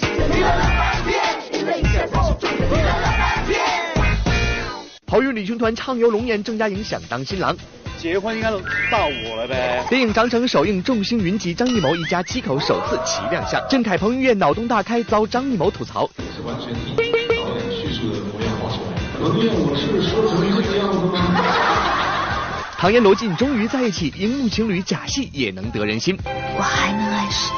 好运旅行团畅游龙岩，郑嘉颖想当新郎。结婚应该到我了呗。电影《长城》首映，众星云集，张艺谋一家七口首次齐亮相。郑凯彭于晏脑洞大开，遭张艺谋吐槽。是完全听导演叙述的模样画出来。彭于晏，我是说成这个样子吗？唐嫣罗晋终于在一起，荧幕情侣假戏也能得人心。我还能爱谁？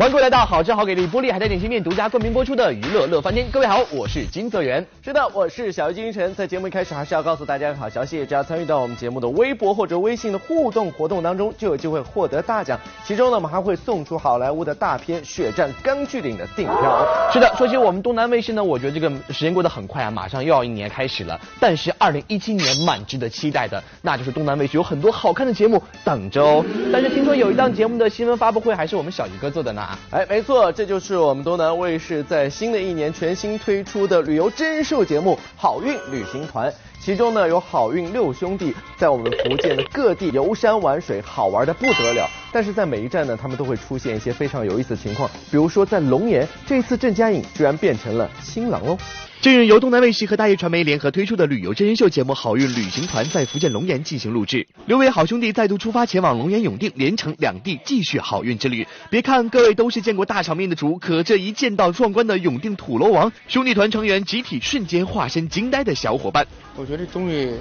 欢迎各位来到好吃好给力玻璃海苔点心面独家冠名播出的娱乐乐翻天。各位好，我是金泽源。是的，我是小鱼金晨。在节目一开始，还是要告诉大家个好消息，只要参与到我们节目的微博或者微信的互动活动当中，就有机会获得大奖。其中呢，我们还会送出好莱坞的大片《血战钢锯岭》的订票。是的，说起我们东南卫视呢，我觉得这个时间过得很快啊，马上又要一年开始了。但是二零一七年蛮值得期待的，那就是东南卫视有很多好看的节目等着哦。但是听说有一档节目的新闻发布会还是我们小鱼哥做的呢。哎，没错。这就是我们东南卫视在新的一年全新推出的旅游真人秀节目《好运旅行团》，其中呢有好运六兄弟在我们福建的各地游山玩水，好玩的不得了。但是在每一站呢，他们都会出现一些非常有意思的情况，比如说在龙岩，这次郑嘉颖居然变成了新郎喽。近日，由东南卫视和大业传媒联合推出的旅游真人秀节目《好运旅行团》在福建龙岩进行录制。六位好兄弟再度出发前往龙岩永定，连城两地继续好运之旅。别看各位都是见过大场面的主，可这一见到壮观的永定土楼王，兄弟团成员集体瞬间化身惊呆的小伙伴。我觉得这东西，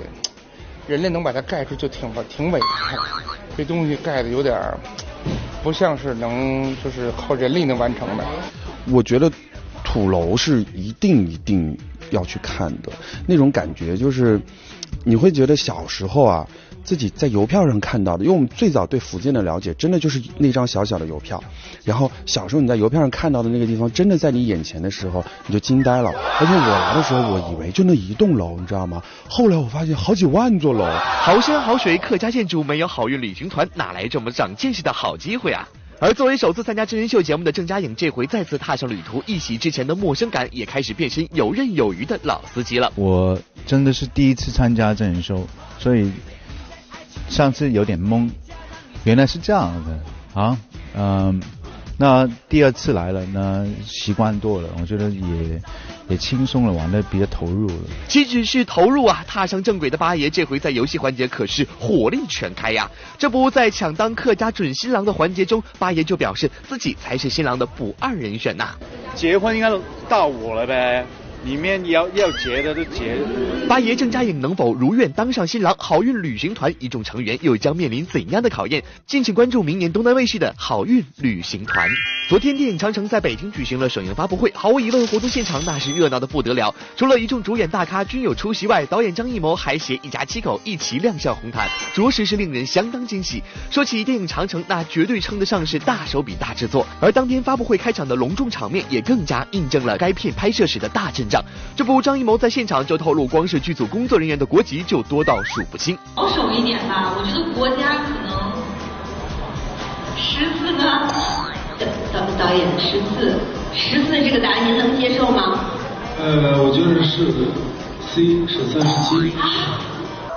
人类能把它盖住就挺挺伟大的。这东西盖的有点不像是能就是靠人力能完成的。我觉得。土楼是一定一定要去看的，那种感觉就是，你会觉得小时候啊，自己在邮票上看到的，因为我们最早对福建的了解，真的就是那张小小的邮票，然后小时候你在邮票上看到的那个地方，真的在你眼前的时候，你就惊呆了。而且我来的时候，我以为就那一栋楼，你知道吗？后来我发现好几万座楼，好山好水，客家建筑，没有好运旅行团，哪来这么长见识的好机会啊？而作为首次参加真人秀节目的郑嘉颖，这回再次踏上旅途，一洗之前的陌生感，也开始变身游刃有余的老司机了。我真的是第一次参加真人秀，所以上次有点懵，原来是这样的啊，嗯。那第二次来了，那习惯多了，我觉得也也轻松了，玩的比较投入了。岂止是投入啊！踏上正轨的八爷，这回在游戏环节可是火力全开呀！这不在抢当客家准新郎的环节中，八爷就表示自己才是新郎的不二人选呐。结婚应该到我了呗。里面要要结的都结。八爷郑嘉颖能否如愿当上新郎？好运旅行团一众成员又将面临怎样的考验？敬请关注明年东南卫视的好运旅行团。昨天电影《长城》在北京举行了首映发布会，毫无疑问，活动现场那是热闹的不得了。除了一众主演大咖均有出席外，导演张艺谋还携一家七口一齐亮相红毯，着实是令人相当惊喜。说起电影《长城》，那绝对称得上是大手笔大制作，而当天发布会开场的隆重场面也更加印证了该片拍摄时的大阵。这不，张艺谋在现场就透露，光是剧组工作人员的国籍就多到数不清。保守一点吧，我觉得国家可能十四个导导演十四，十四这个答案您能接受吗？呃，我觉得是 C 是三十七。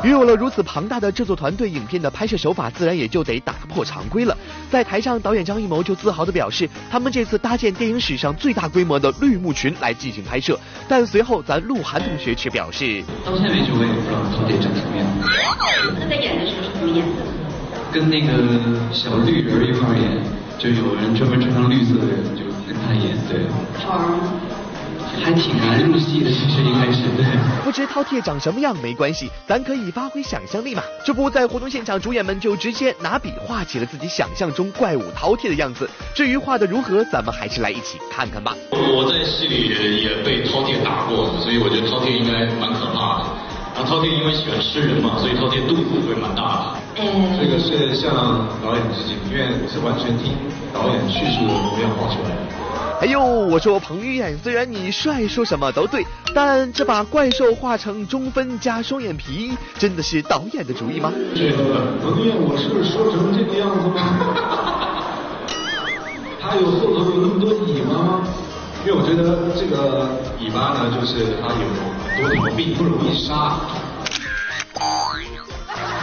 拥有了如此庞大的制作团队，影片的拍摄手法自然也就得打破常规了。在台上，导演张艺谋就自豪地表示，他们这次搭建电影史上最大规模的绿幕群来进行拍摄。但随后，咱鹿晗同学却表示，到现在为止我也不知道饕餮长什么样。他在演的时候是什么演的？跟那个小绿人一块演，就有人专门穿上绿色的人就跟他演，对。好玩吗？还挺难入戏的，其实应该是对。不知饕餮长什么样没关系，咱可以发挥想象力嘛。这不在活动现场，主演们就直接拿笔画起了自己想象中怪物饕餮的样子。至于画的如何，咱们还是来一起看看吧。我在戏里也被饕餮打过，所以我觉得饕餮应该蛮可怕的。然后饕餮因为喜欢吃人嘛，所以饕餮肚子会蛮大的。这个是向导演致敬，因为是完全听导演叙述的模样画出来的。哎呦，我说彭于晏，虽然你帅，说什么都对，但这把怪兽画成中分加双眼皮，真的是导演的主意吗？这个彭于晏，我是说成这个样子吗？他有后头有那么多尾巴吗？因为我觉得这个尾巴呢，就是他有很多毛病，不容易杀。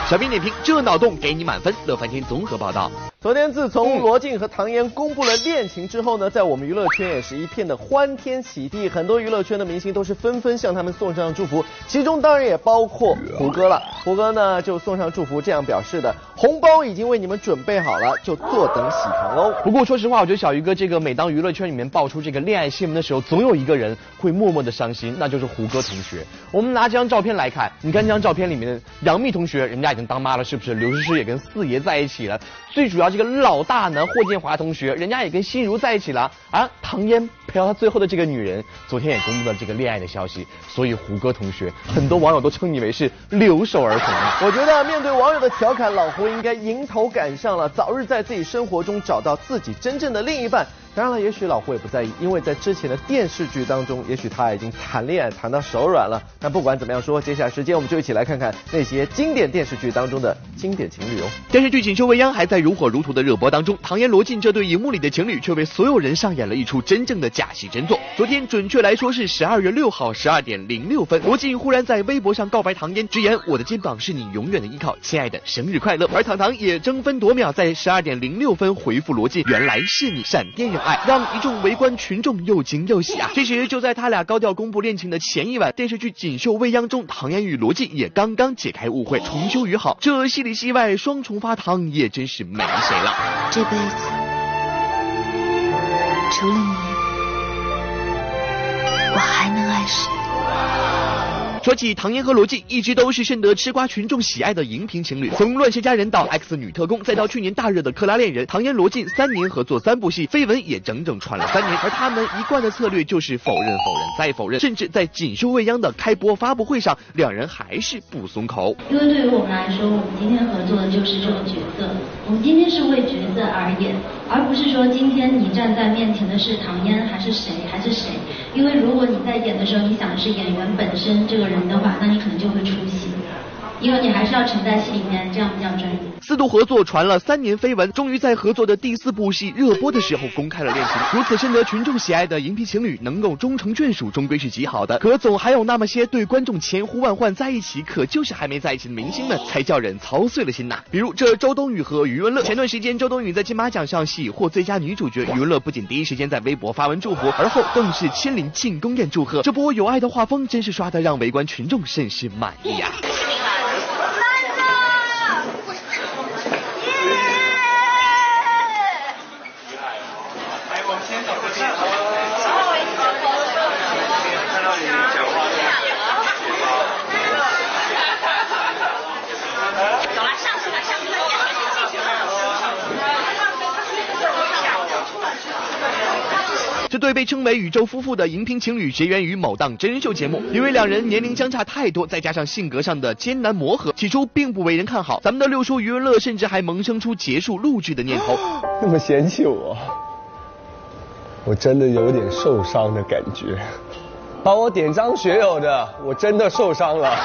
小编点评：这脑洞给你满分。乐翻天综合报道。昨天，自从罗晋和唐嫣公布了恋情之后呢，在我们娱乐圈也是一片的欢天喜地，很多娱乐圈的明星都是纷纷向他们送上祝福，其中当然也包括胡歌了。胡歌呢就送上祝福，这样表示的：红包已经为你们准备好了，就坐等喜糖喽。不过说实话，我觉得小鱼哥这个每当娱乐圈里面爆出这个恋爱新闻的时候，总有一个人会默默的伤心，那就是胡歌同学。我们拿这张照片来看，你看这张照片里面的杨幂同学，人家已经当妈了，是不是？刘诗诗也跟四爷在一起了，最主要这个老大呢，霍建华同学，人家也跟心如在一起了，啊唐嫣陪到他最后的这个女人，昨天也公布了这个恋爱的消息，所以胡歌同学，很多网友都称你为是留守儿童。我觉得面对网友的调侃，老胡应该迎头赶上了，早日在自己生活中找到自己真正的另一半。当然了，也许老胡也不在意，因为在之前的电视剧当中，也许他已经谈恋爱谈到手软了。但不管怎么样说，接下来时间我们就一起来看看那些经典电视剧当中的经典情侣哦。电视剧《锦绣未央》还在如火如荼的热播当中，唐嫣罗晋这对荧幕里的情侣却为所有人上演了一出真正的假戏真做。昨天，准确来说是十二月六号十二点零六分，罗晋忽然在微博上告白唐嫣，直言我的肩膀是你永远的依靠，亲爱的，生日快乐。而唐唐也争分夺秒在十二点零六分回复罗晋，原来是你，闪电有爱，让一众围观群众又惊又喜啊！其实就在他俩高调公布恋情的前一晚，电视剧《锦绣未央》中，唐嫣与罗晋也刚刚解开误会，重修于好。这戏里戏外双重发糖，也真是没谁了。这辈子除了你，我还能爱谁？说起唐嫣和罗晋，一直都是深得吃瓜群众喜爱的荧屏情侣。从《乱世佳人》到《X 女特工》，再到去年大热的《克拉恋人》，唐嫣罗晋三年合作三部戏，绯闻也整整传了三年。而他们一贯的策略就是否认、否认再否认，甚至在《锦绣未央》的开播发布会上，两人还是不松口。因为对于我们来说，我们今天合作的就是这个角色，我们今天是为角色而演，而不是说今天你站在面前的是唐嫣还是谁还是谁。因为如果你在演的时候，你想的是演员本身这个人的话，那你可能就会出血，因为你还是要沉在戏里面，这样比较专业。四度合作传了三年绯闻，终于在合作的第四部戏热播的时候公开了恋情。如此深得群众喜爱的荧屏情侣能够终成眷属，终归是极好的。可总还有那么些对观众千呼万唤在一起，可就是还没在一起的明星们，才叫人操碎了心呐。比如这周冬雨和余文乐，前段时间周冬雨在金马奖上喜获最佳女主角，余文乐不仅第一时间在微博发文祝福，而后更是亲临庆功宴祝贺。这波有爱的画风真是刷的让围观群众甚是满意呀呀、这对被称为宇宙夫妇的荧屏情侣结缘于某档真人秀节目，因为两人年龄相差太多，再加上性格上的艰难磨合，起初并不为人看好。咱们的六叔余文乐甚至还萌生出结束录制的念头。那么嫌弃我，我真的有点受伤的感觉。把我点张学友的，我真的受伤了。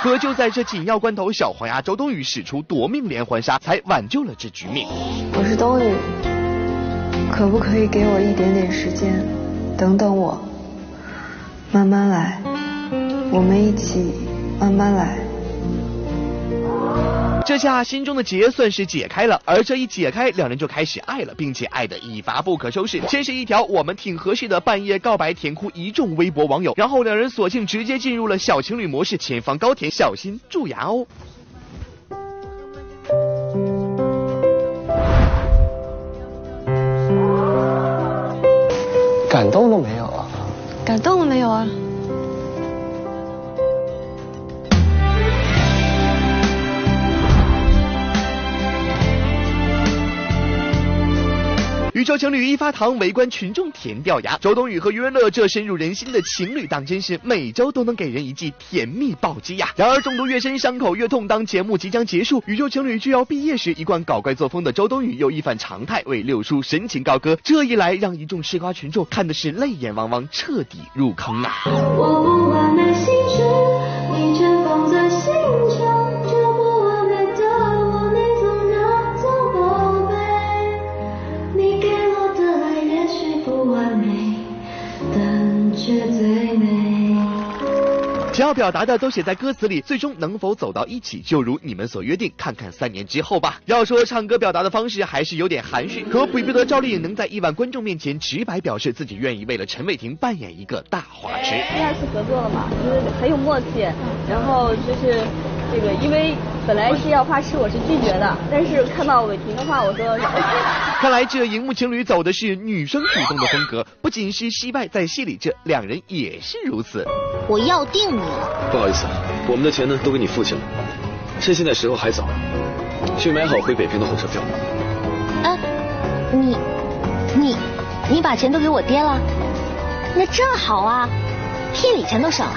可就在这紧要关头，小黄鸭周冬雨使出夺命连环杀，才挽救了这局面。我是冬雨，可不可以给我一点点时间，等等我，慢慢来，我们一起慢慢来。这下心中的结算是解开了，而这一解开，两人就开始爱了，并且爱得一发不可收拾。先是一条我们挺合适的半夜告白，甜哭一众微博网友，然后两人索性直接进入了小情侣模式，前方高铁，小心蛀牙哦。感动了没有啊？感动了没有啊？宇宙情侣一发糖，围观群众甜掉牙。周冬雨和余文乐这深入人心的情侣档，真是每周都能给人一记甜蜜暴击呀！然而中毒越深，伤口越痛。当节目即将结束，宇宙情侣就要毕业时，一贯搞怪作风的周冬雨又一反常态为六叔深情高歌。这一来，让一众吃瓜群众看的是泪眼汪汪，彻底入坑啊！我不管那些想，要表达的都写在歌词里，最终能否走到一起，就如你们所约定，看看三年之后吧。要说唱歌表达的方式还是有点含蓄，可比不得赵丽颖能在亿万观众面前直白表示自己愿意为了陈伟霆扮演一个大花痴。第二次合作了嘛，就是很有默契，然后就是这个，因为本来是要花痴，我是拒绝的，但是看到伟霆的话，我说。看来这荧幕情侣走的是女生主动的风格，不仅是戏外，在戏里这两人也是如此。我要定你了。不好意思，我们的钱呢都给你付去了，趁现在时候还早，去买好回北平的火车票。哎，你，你，你把钱都给我爹了？那正好啊，聘礼钱都省了。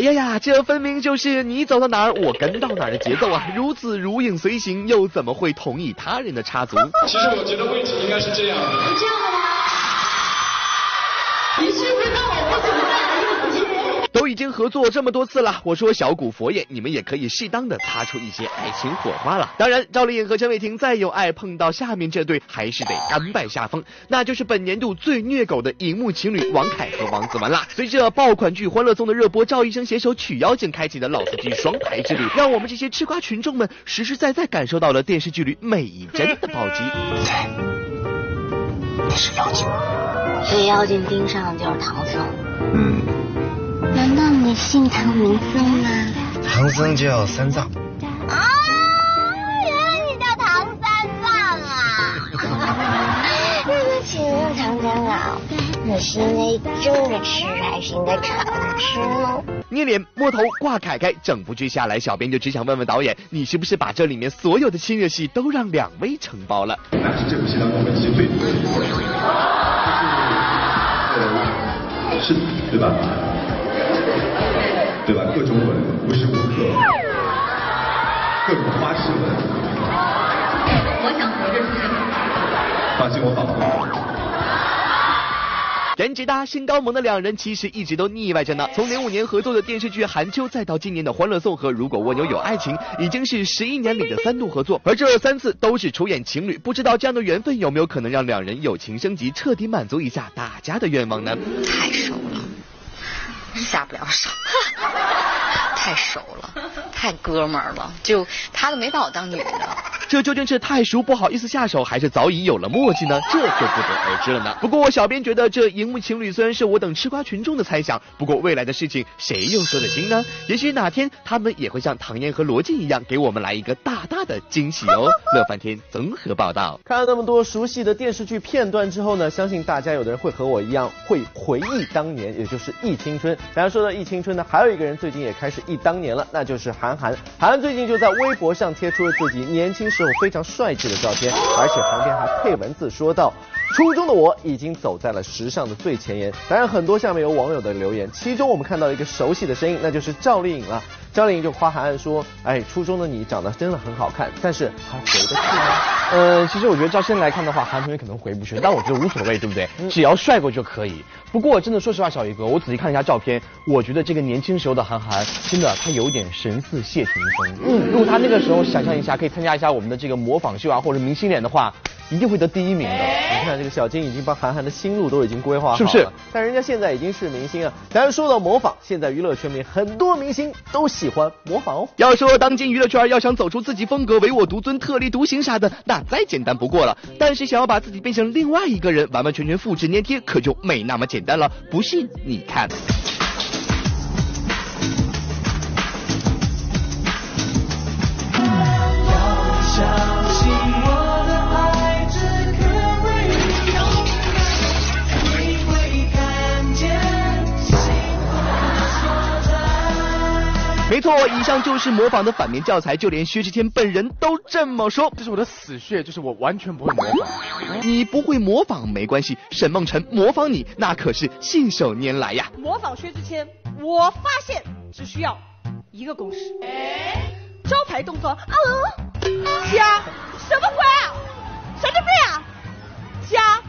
哎呀呀，这分明就是你走到哪儿我跟到哪儿的节奏啊！如此如影随形，又怎么会同意他人的插足？其实我觉得位置应该是这样的。这样的吗？已经合作这么多次了，我说小古佛爷，你们也可以适当的擦出一些爱情火花了。当然，赵丽颖和陈伟霆再有爱，碰到下面这对还是得甘拜下风，那就是本年度最虐狗的荧幕情侣王凯和王子文啦。随着爆款剧《欢乐颂》的热播，赵医生携手曲妖精开启的老司机双排之旅，让我们这些吃瓜群众们实实在在感受到了电视剧里每一帧的暴击。你是妖精吗？被妖精盯上的就是唐僧。嗯，难道你姓唐名僧吗？唐僧叫三藏。啊，原来你叫唐三藏啊！那请问唐长老，你是应该蒸着吃还是应该炒着吃呢？捏脸、摸头、挂凯凯，整部剧下来，小编就只想问问导演，你是不是把这里面所有的亲热戏都让两位承包了？那是这部戏当中本期最多的一部就是呃，是对吧？对吧？各种吻，无时无刻，各种花式吻。我想活着出现。放心，我保护。颜值搭、身高萌的两人其实一直都腻歪着呢。从零五年合作的电视剧《寒秋》，再到今年的《欢乐颂》和《如果蜗牛有爱情》，已经是十一年里的三度合作，而这三次都是出演情侣。不知道这样的缘分有没有可能让两人友情升级，彻底满足一下大家的愿望呢？太熟了，下不了手，太熟了，太哥们儿了，就他都没把我当女的。这究竟是太熟不好意思下手，还是早已有了默契呢？这就不得而知了呢。不过小编觉得这荧幕情侣虽然是我等吃瓜群众的猜想，不过未来的事情谁又说得清呢？也许哪天他们也会像唐嫣和罗晋一样，给我们来一个大大的惊喜哦。乐翻天综合报道。看了那么多熟悉的电视剧片段之后呢，相信大家有的人会和我一样，会回忆当年，也就是忆青春。大家说到忆青春呢，还有一个人最近也开始忆当年了，那就是韩寒。韩寒最近就在微博上贴出了自己年轻时候非常帅气的照片，而且旁边还配文字说道。初中的我已经走在了时尚的最前沿。当然，很多下面有网友的留言，其中我们看到一个熟悉的声音，那就是赵丽颖了。赵丽颖就夸韩寒说：“哎，初中的你长得真的很好看，但是还回得去吗？” 呃，其实我觉得照现在来看的话，韩同学可能回不去，但我觉得无所谓，对不对？只要帅过就可以。不过真的说实话，小鱼哥，我仔细看了一下照片，我觉得这个年轻时候的韩寒，真的他有一点神似谢霆锋。嗯，如果他那个时候想象一下，可以参加一下我们的这个模仿秀啊，或者明星脸的话，一定会得第一名的。你看这个小金已经把韩寒的新路都已经规划好了，是不是？但人家现在已经是明星啊。当然说到模仿，现在娱乐圈里很多明星都喜欢模仿哦。要说当今娱乐圈要想走出自己风格，唯我独尊、特立独行啥的，那再简单不过了。但是想要把自己变成另外一个人，完完全全复制粘贴，可就没那么简单了。不信你看。没错，以上就是模仿的反面教材，就连薛之谦本人都这么说。这是我的死穴，就是我完全不会模仿。你不会模仿没关系，沈梦辰模仿你那可是信手拈来呀。模仿薛之谦，我发现只需要一个公式，招牌动作，啊，加什么鬼啊？神经病啊？加，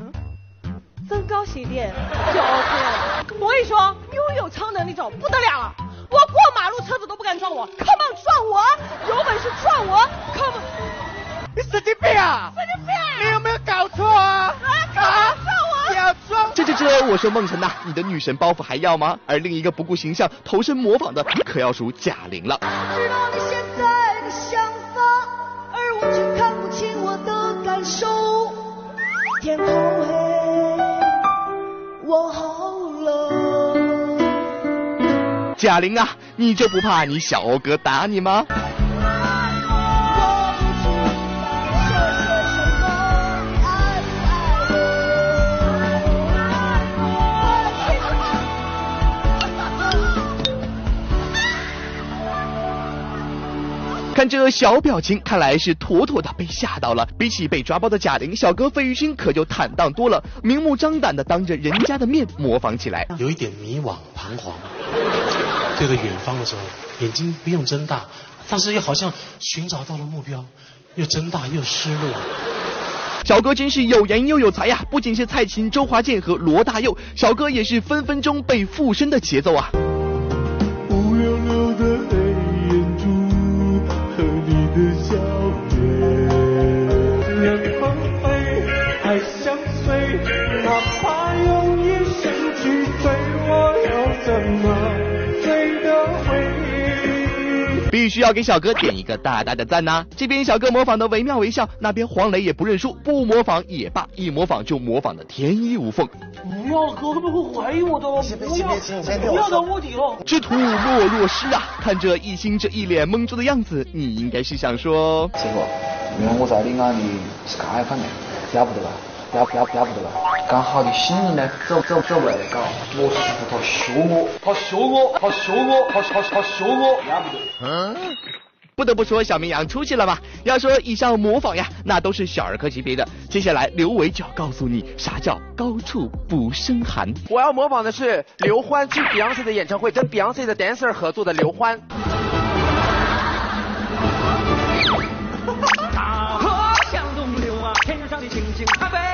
嗯，增高鞋垫就 OK 了。我跟你说，拥有超能力者不得了了。我过马路车子都不敢撞我，Come on 撞我，有本事撞我，Come on。你神经病啊！神经病！你有没有搞错啊？啊！撞我！不要撞！这这这我说梦辰呐、你的女神包袱还要吗？而另一个不顾形象投身模仿的，可要数贾玲了。知道你现在的想法，而我却看不清我的感受。天空贾玲啊，你就不怕你小欧哥打你吗？看这小表情，看来是妥妥的被吓到了。比起被抓包的贾玲，小哥费玉清可就坦荡多了，明目张胆的当着人家的面模仿起来。有一点迷惘彷徨，对着远方的时候，眼睛不用睁大，但是又好像寻找到了目标，又睁大又失落。小哥真是有颜又有才呀、不仅是蔡琴、周华健和罗大佑，小哥也是分分钟被附身的节奏啊！要给小哥点一个大大的赞呐、这边小哥模仿的惟妙惟肖，那边黄磊也不认输，不模仿也罢，一模仿就模仿的天衣无缝。不要，哥会不会怀疑我的？不要，不要当卧底了。知徒莫若师啊！看这一心这一脸懵住的样子，你应该是想说，师傅，因为我在你眼里是街坊的，了不得吧？了了了不得了？刚好的新人呢，走走走不来搞，我师傅他学我，他学我，他学我，他他他学我，了不得。嗯。不得不说，小绵羊出息了吧？要说以上模仿呀，那都是小儿科级别的。接下来，刘伟就要告诉你啥叫高处不胜寒。我要模仿的是刘欢去 Beyonce 的演唱会跟 Beyonce 的 dancer 合作的刘欢。大河向东流啊，天上的星星它北斗啊。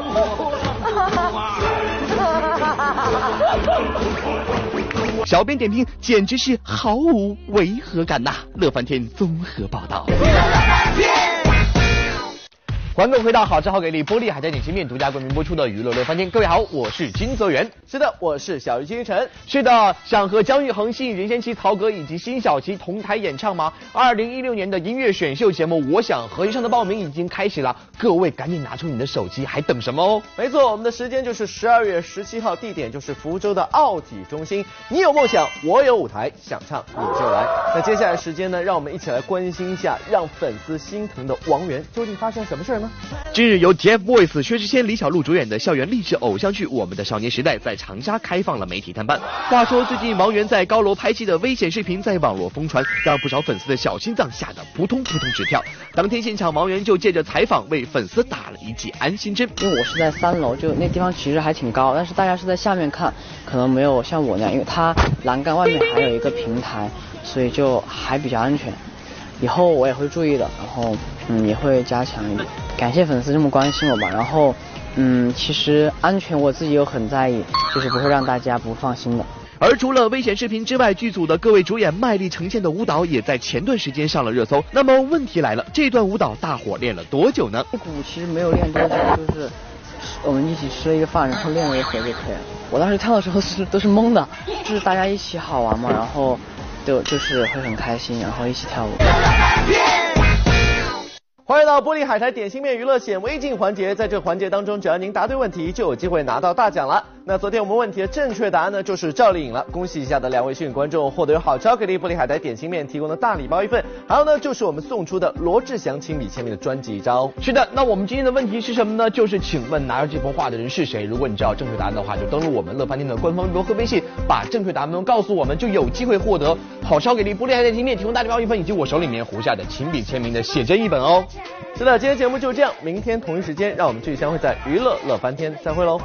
小编点评简直是毫无违和感呐！乐翻天综合报道。欢迎回到好吃好给力玻璃海苔点心面独家冠名播出的娱乐乐翻天。各位好，我是金泽源。是的，我是小鱼金晨。是的，想和姜育恒、信任贤齐、曹格以及辛晓琪同台演唱吗？二零一六年的音乐选秀节目《我想和你上》的报名已经开始了，各位赶紧拿出你的手机，还等什么哦？没错，我们的时间就是十二月十七号，地点就是福州的奥体中心。你有梦想，我有舞台，想唱你就来。那接下来时间呢，让我们一起来关心一下让粉丝心疼的王源究竟发生什么事儿呢？近日由 TFBOYS 薛之谦、李小璐主演的校园励志偶像剧《我们的少年时代》在长沙开放了媒体探班。话说最近王源在高楼拍戏的危险视频在网络疯传，让不少粉丝的小心脏吓得扑通扑通直跳。当天现场，王源就借着采访为粉丝打了一剂安心针。因为我是在三楼，就那地方其实还挺高，但是大家是在下面看，可能没有像我那样，因为它栏杆外面还有一个平台，所以就还比较安全。以后我也会注意的，然后嗯也会加强一点。感谢粉丝这么关心我吧，然后嗯其实安全我自己又很在意，就是不会让大家不放心的。而除了危险视频之外，剧组的各位主演卖力呈现的舞蹈也在前段时间上了热搜。那么问题来了，这段舞蹈大伙练了多久呢？这鼓其实没有练多久，就是我们一起吃了一个饭，然后练了一会儿就可以了。我当时跳的时候是都是懵的，就是大家一起好玩嘛，然后就就是会很开心，然后一起跳舞。欢迎到玻璃海苔点心面娱乐显微镜环节，在这环节当中，只要您答对问题，就有机会拿到大奖了。那昨天我们问题的正确答案呢，就是赵丽颖了。恭喜一下的两位幸运观众，获得由好巧克力玻璃海苔点心面提供的大礼包一份，还有呢，就是我们送出的罗志祥亲笔签名的专辑一张哦。是的，那我们今天的问题是什么呢？就是请问拿着这幅画的人是谁？如果你知道正确答案的话，就登录我们乐翻天的官方微博和微信，把正确答案告诉我们，就有机会获得好超给力玻璃海苔点心面提供大礼包一份，以及我手里面胡下的亲笔签名的写真一本哦。是的，今天节目就这样，明天同一时间，让我们继续相会在娱乐乐翻天，再会喽。